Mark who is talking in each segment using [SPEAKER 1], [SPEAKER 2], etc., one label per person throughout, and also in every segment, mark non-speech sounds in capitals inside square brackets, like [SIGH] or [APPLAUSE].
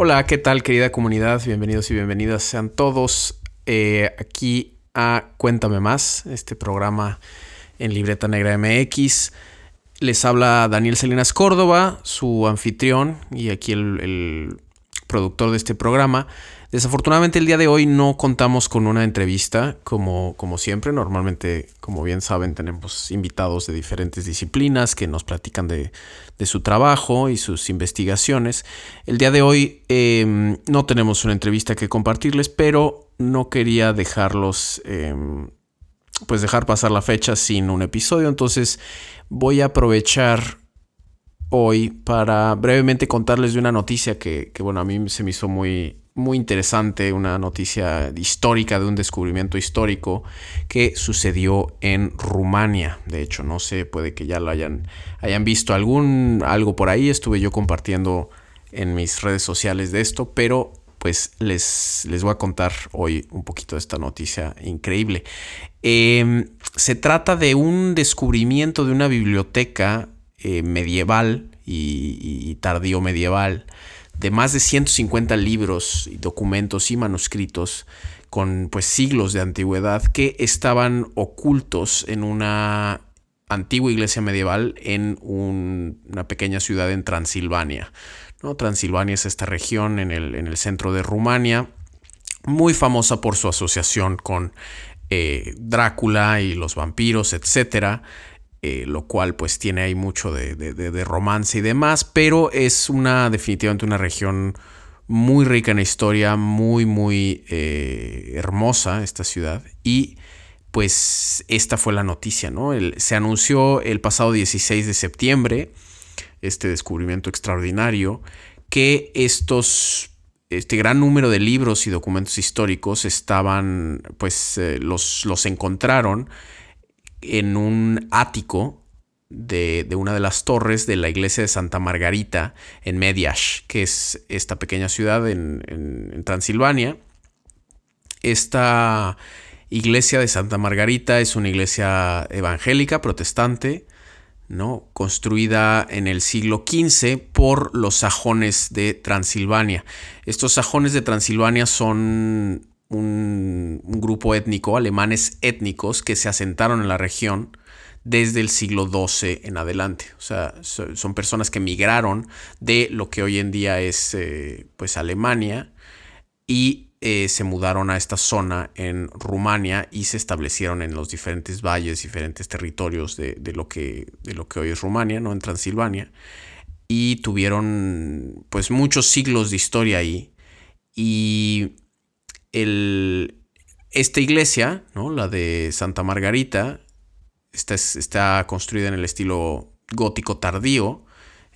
[SPEAKER 1] Hola, ¿qué tal querida comunidad? Bienvenidos y bienvenidas sean todos eh, aquí a Cuéntame Más, este programa en Libreta Negra MX. Les habla Daniel Salinas Córdoba, su anfitrión y aquí el, el productor de este programa. Desafortunadamente el día de hoy no contamos con una entrevista como, como siempre. Normalmente, como bien saben, tenemos invitados de diferentes disciplinas que nos platican de, su trabajo y sus investigaciones. El día de hoy em, no tenemos una entrevista que compartirles, pero no quería dejarlos, em, pues dejar pasar la fecha sin un episodio. Entonces voy a aprovechar hoy para brevemente contarles de una noticia que, que bueno, a mí se me hizo muy muy interesante, una noticia histórica de un descubrimiento histórico que sucedió en Rumania. De hecho, no sé, puede que ya lo hayan, hayan visto algún algo por ahí. Estuve yo compartiendo en mis redes sociales de esto, pero pues les, les voy a contar hoy un poquito de esta noticia increíble. Em, se trata de un descubrimiento de una biblioteca eh, medieval y, y tardío medieval de más de 150 libros, documentos y manuscritos con pues siglos de antigüedad que estaban ocultos en una antigua iglesia medieval en una pequeña ciudad en Transilvania. ¿no? Transilvania es esta región en el, en el, centro de Rumania, muy famosa por su asociación con eh, Drácula y los vampiros, etcétera. Eh, lo cual pues tiene ahí mucho de, romance y demás, pero es una definitivamente una región muy rica en historia, muy muy eh, hermosa esta ciudad y pues esta fue la noticia, ¿no? se anunció el pasado 16 de septiembre este descubrimiento extraordinario que estos este gran número de libros y documentos históricos estaban, pues eh, los, los encontraron en un ático de, una de las torres de la iglesia de Santa Margarita en Mediash, que es esta pequeña ciudad en, Transilvania. Esta iglesia de Santa Margarita es una iglesia evangélica, protestante, ¿no? construida en el siglo XV por los sajones de Transilvania. Estos sajones de Transilvania son un, grupo étnico, alemanes étnicos, que se asentaron en la región desde el siglo XII en adelante. O sea, son personas que migraron de lo que hoy en día es eh, pues Alemania y eh, se mudaron a esta zona en Rumania y se establecieron en los diferentes valles, diferentes territorios de, lo, que, de lo que hoy es Rumania, ¿no? En Transilvania. Y tuvieron pues muchos siglos de historia ahí. Y esta iglesia, ¿no? la de Santa Margarita, está, está construida en el estilo gótico tardío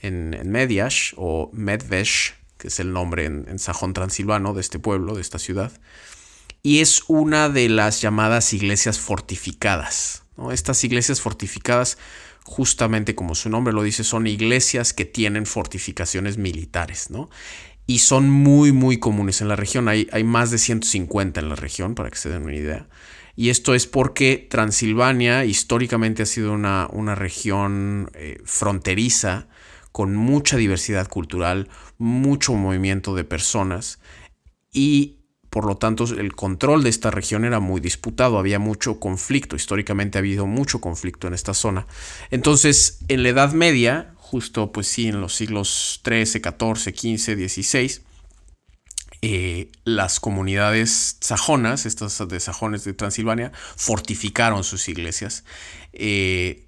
[SPEAKER 1] en, en Mediash o Medvesh, que es el nombre en, sajón transilvano de este pueblo, de esta ciudad. Y es una de las llamadas iglesias fortificadas. Estas iglesias fortificadas, justamente como su nombre lo dice, son iglesias que tienen fortificaciones militares. ¿no? Y son muy, muy comunes en la región. Hay, hay más de 150 en la región, para que se den una idea. Y esto es porque Transilvania históricamente ha sido una, una región eh, fronteriza con mucha diversidad cultural, mucho movimiento de personas y por lo tanto el control de esta región era muy disputado, había mucho conflicto, históricamente ha habido mucho conflicto en esta zona. Entonces, en la Edad Media, justo pues sí, en los siglos 13, 14, 15, 16, las comunidades sajonas, estas de sajones de Transilvania, fortificaron sus iglesias. Eh,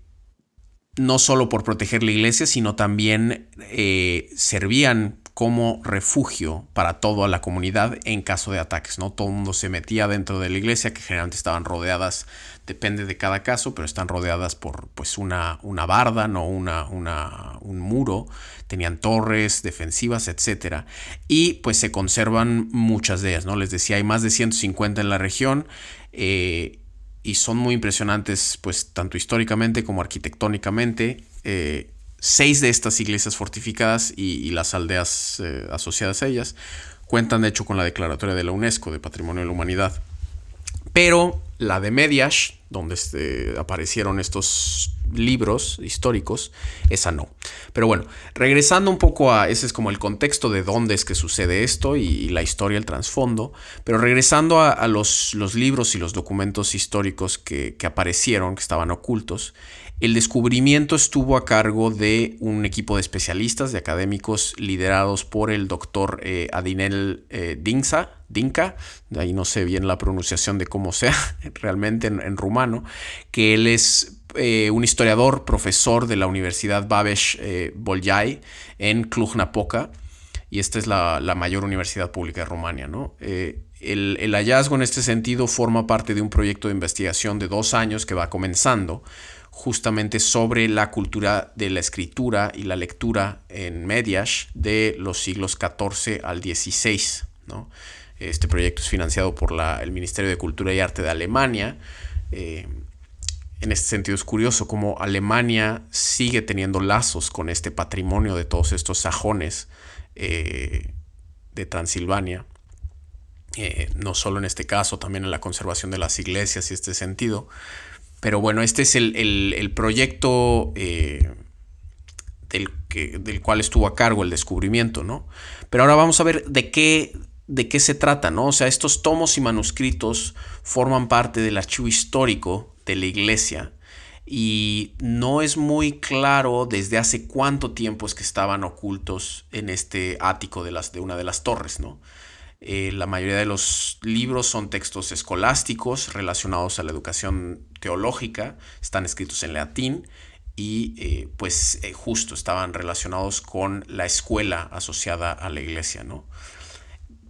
[SPEAKER 1] no solo por proteger la iglesia, sino también eh, servían como refugio para toda la comunidad en caso de ataques, ¿no? Todo el mundo se metía dentro de la iglesia, que generalmente estaban rodeadas, depende de cada caso, pero están rodeadas por pues una, una barda, ¿no? Una, una, un muro, tenían torres defensivas, etc. Y pues se conservan muchas de ellas, ¿no? Les decía, hay más de 150 en la región. Eh, y son muy impresionantes, pues tanto históricamente como arquitectónicamente. Eh, Seis de estas iglesias fortificadas y, las aldeas eh, asociadas a ellas cuentan de hecho con la declaratoria de la UNESCO de Patrimonio de la Humanidad. Pero la de Mediash, donde este, aparecieron estos libros históricos, esa no. Pero bueno, regresando un poco a, ese es como el contexto de dónde es que sucede esto y, la historia, el trasfondo, pero regresando a, los, libros y los documentos históricos que aparecieron, que estaban ocultos, el descubrimiento estuvo a cargo de un equipo de especialistas, de académicos liderados por el doctor eh, Adinel eh, Dinka, ahí no sé bien la pronunciación de cómo sea [LAUGHS] realmente en, rumano, que él es eh, un historiador, profesor de la Universidad Babesh Bolyai en Cluj-Napoca, y esta es la, mayor universidad pública de Rumania. ¿no? el, el hallazgo en este sentido forma parte de un proyecto de investigación de dos años que va comenzando justamente sobre la cultura de la escritura y la lectura en Mediash de los siglos XIV al XVI. Este proyecto es financiado por el Ministerio de Cultura y Arte de Alemania. Eh, en este sentido es curioso cómo Alemania sigue teniendo lazos con este patrimonio de todos estos sajones eh, de Transilvania. Eh, no solo en este caso, también en la conservación de las iglesias y este sentido. Pero bueno, este es el, proyecto eh, del, que, del, cual estuvo a cargo el descubrimiento, ¿no? Pero ahora vamos a ver de qué, de qué se trata, ¿no? O sea, estos tomos y manuscritos forman parte del archivo histórico de la iglesia y no es muy claro desde hace cuánto tiempo es que estaban ocultos en este ático de, las, de una de las torres, ¿no? Eh, la mayoría de los libros son textos escolásticos relacionados a la educación teológica, están escritos en latín y eh, pues eh, justo estaban relacionados con la escuela asociada a la iglesia. ¿no?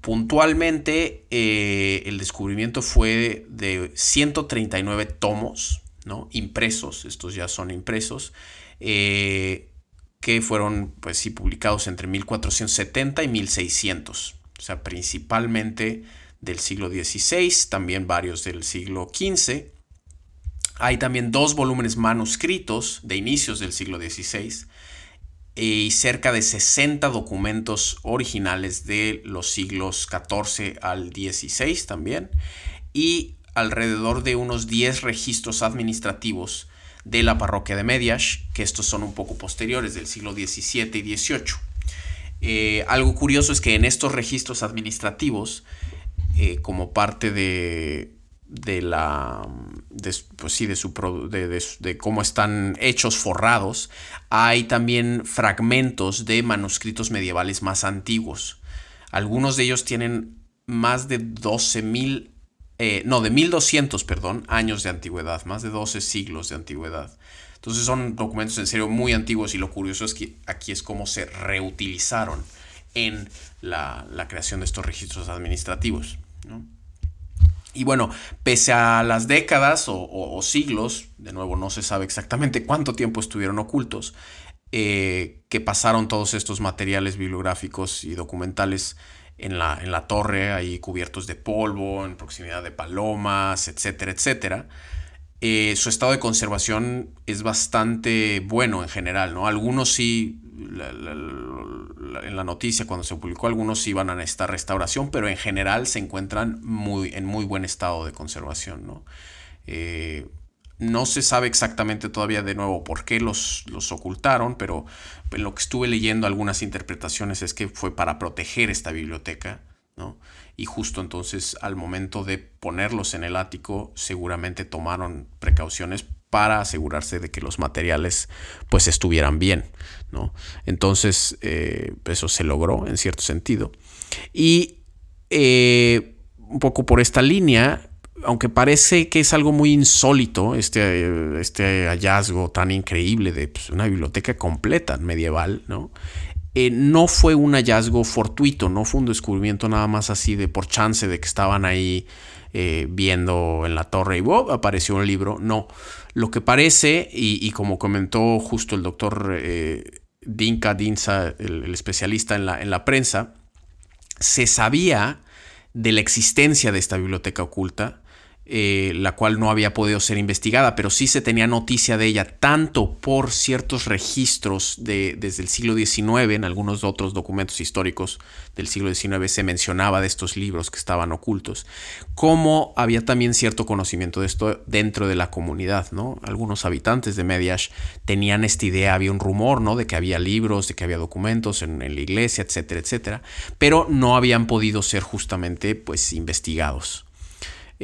[SPEAKER 1] Puntualmente el descubrimiento fue de 139 tomos ¿no? impresos, estos ya son impresos, que fueron pues sí publicados entre 1470 y 1600 o sea, principalmente del siglo XVI, también varios del siglo XV. Hay también dos volúmenes manuscritos de inicios del siglo XVI y cerca de 60 documentos originales de los siglos XIV al XVI también y alrededor de unos 10 registros administrativos de la parroquia de Mediash, que estos son un poco posteriores del siglo XVII y XVIII. Eh, algo curioso es que en estos registros administrativos, eh, como parte de, de la pues sí, de, su, de, cómo están hechos forrados, hay también fragmentos de manuscritos medievales más antiguos. Algunos de ellos tienen más de 12.000, eh, no, de 1200, perdón, años de antigüedad, más de 12 siglos de antigüedad. Entonces son documentos en serio muy antiguos y lo curioso es que aquí es cómo se reutilizaron en la, creación de estos registros administrativos. Y bueno, pese a las décadas o, siglos, de nuevo no se sabe exactamente cuánto tiempo estuvieron ocultos, eh, que pasaron todos estos materiales bibliográficos y documentales en la, en la torre, ahí cubiertos de polvo, en proximidad de palomas, etcétera, etcétera. Eh, su estado de conservación es bastante bueno en general, ¿no? Algunos sí, en la noticia cuando se publicó, algunos sí iban a necesitar restauración, pero en general se encuentran muy, en muy buen estado de conservación, ¿no? Eh, no se sabe exactamente todavía de nuevo por qué los, los ocultaron, pero en lo que estuve leyendo algunas interpretaciones es que fue para proteger esta biblioteca, ¿no? Y justo entonces al momento de ponerlos en el ático seguramente tomaron precauciones para asegurarse de que los materiales pues estuvieran bien, ¿no? Entonces eh, eso se logró en cierto sentido. Y eh, un poco por esta línea, aunque parece que es algo muy insólito, este, este hallazgo tan increíble de pues, una biblioteca completa medieval, ¿no? Eh, no fue un hallazgo fortuito, no fue un descubrimiento nada más así de por chance de que estaban ahí eh, viendo en la torre y apareció un libro. No, lo que parece, y, como comentó justo el doctor eh, Dinka Dinsa, el, especialista en la, en la prensa, se sabía de la existencia de esta biblioteca oculta eh, la cual no había podido ser investigada, pero sí se tenía noticia de ella, tanto por ciertos registros de, desde el siglo XIX, en algunos otros documentos históricos del siglo XIX se mencionaba de estos libros que estaban ocultos, como había también cierto conocimiento de esto dentro de la comunidad, ¿no? Algunos habitantes de Mediash tenían esta idea, había un rumor, ¿no? De que había libros, de que había documentos en, en la iglesia, etcétera, etcétera, pero no habían podido ser justamente, pues, investigados.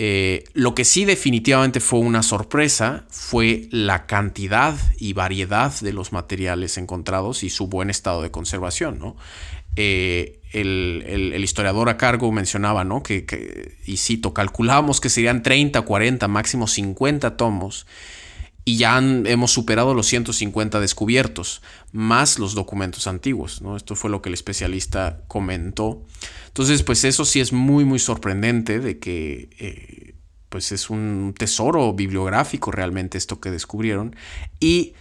[SPEAKER 1] Eh, lo que sí definitivamente fue una sorpresa fue la cantidad y variedad de los materiales encontrados y su buen estado de conservación. Eh, el, historiador a cargo mencionaba, ¿no? Que, y cito, calculamos que serían 30, 40, máximo 50 tomos y ya hemos superado los 150 descubiertos, más los documentos antiguos. ¿no? Esto fue lo que el especialista comentó. Entonces, pues eso sí es muy, muy sorprendente de que eh, pues es un tesoro bibliográfico realmente esto que descubrieron. Y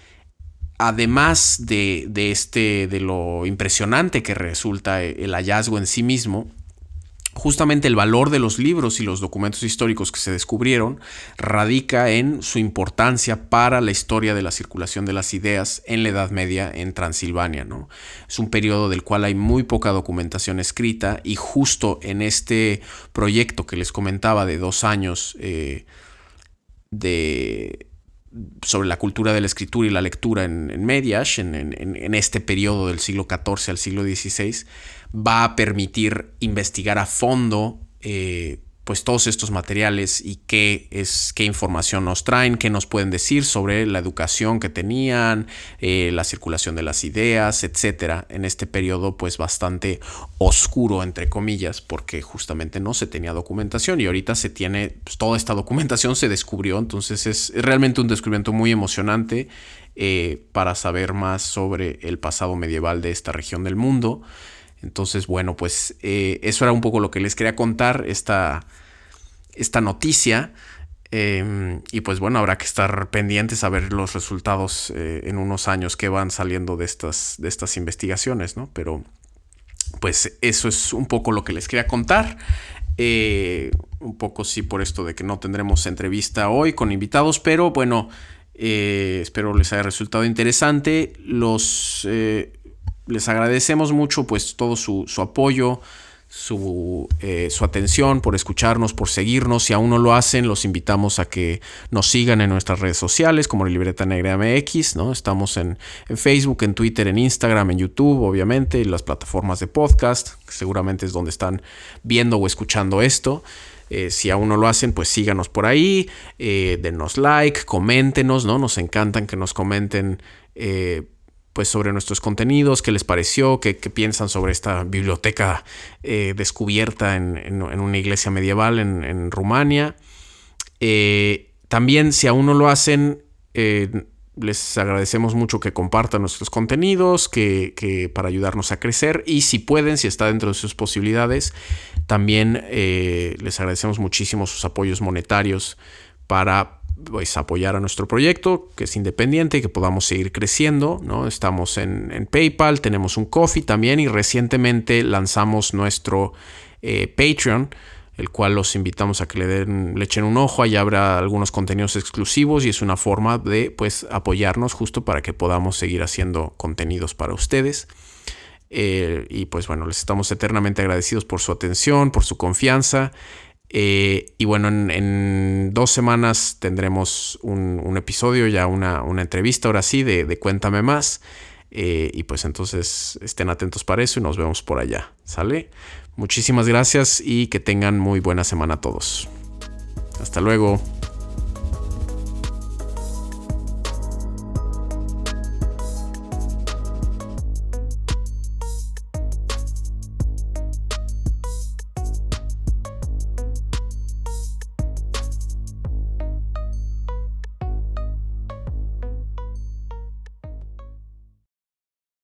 [SPEAKER 1] además de, de, este, de lo impresionante que resulta el hallazgo en sí mismo, Justamente el valor de los libros y los documentos históricos que se descubrieron radica en su importancia para la historia de la circulación de las ideas en la Edad Media en Transilvania. ¿no? Es un periodo del cual hay muy poca documentación escrita y justo en este proyecto que les comentaba de dos años eh, de sobre la cultura de la escritura y la lectura en, en Mediash, en, este periodo del siglo XIV al siglo XVI, va a permitir investigar a fondo eh, pues todos estos materiales y qué es qué información nos traen, qué nos pueden decir sobre la educación que tenían, eh, la circulación de las ideas, etcétera, en este periodo pues bastante oscuro entre comillas, porque justamente no se tenía documentación y ahorita se tiene pues, toda esta documentación se descubrió, entonces es, realmente un descubrimiento muy emocionante eh, para saber más sobre el pasado medieval de esta región del mundo. Entonces, bueno, pues eh, eso era un poco lo que les quería contar, esta, esta noticia. Em, y pues bueno, habrá que estar pendientes a ver los resultados eh, en unos años que van saliendo de estas, de estas investigaciones, ¿no? Pero pues eso es un poco lo que les quería contar. Eh, un poco sí por esto de que no tendremos entrevista hoy con invitados, pero bueno, espero les haya resultado interesante. Los les agradecemos mucho pues todo su, apoyo, su, eh, su, atención, por escucharnos, por seguirnos. Si aún no lo hacen, los invitamos a que nos sigan en nuestras redes sociales como la Libreta Negra MX, ¿no? Estamos en, Facebook, en Twitter, en Instagram, en YouTube, obviamente, en las plataformas de podcast, seguramente es donde están viendo o escuchando esto. Eh, si aún no lo hacen, pues síganos por ahí, eh, denos like, coméntenos, ¿no? Nos encantan que nos comenten pues sobre nuestros contenidos, qué les pareció, qué, piensan sobre esta biblioteca eh, descubierta en, una iglesia medieval en, Rumania. Eh, también si aún no lo hacen, eh, les agradecemos mucho que compartan nuestros contenidos, que, para ayudarnos a crecer y si pueden, si está dentro de sus posibilidades, también les agradecemos muchísimo sus apoyos monetarios para pues, apoyar a nuestro proyecto, que es independiente y que podamos seguir creciendo. ¿no? Estamos en, PayPal, tenemos un Coffee también y recientemente lanzamos nuestro eh, Patreon, el cual los invitamos a que le, den, le echen un ojo. Allá habrá algunos contenidos exclusivos y es una forma de pues, apoyarnos justo para que podamos seguir haciendo contenidos para ustedes. Eh, y pues bueno, les estamos eternamente agradecidos por su atención, por su confianza. Eh, y bueno, en, dos semanas tendremos un, episodio, ya una, entrevista ahora sí de, Cuéntame más. Eh, y pues entonces estén atentos para eso y nos vemos por allá. ¿Sale? Muchísimas gracias y que tengan muy buena semana todos. Hasta luego.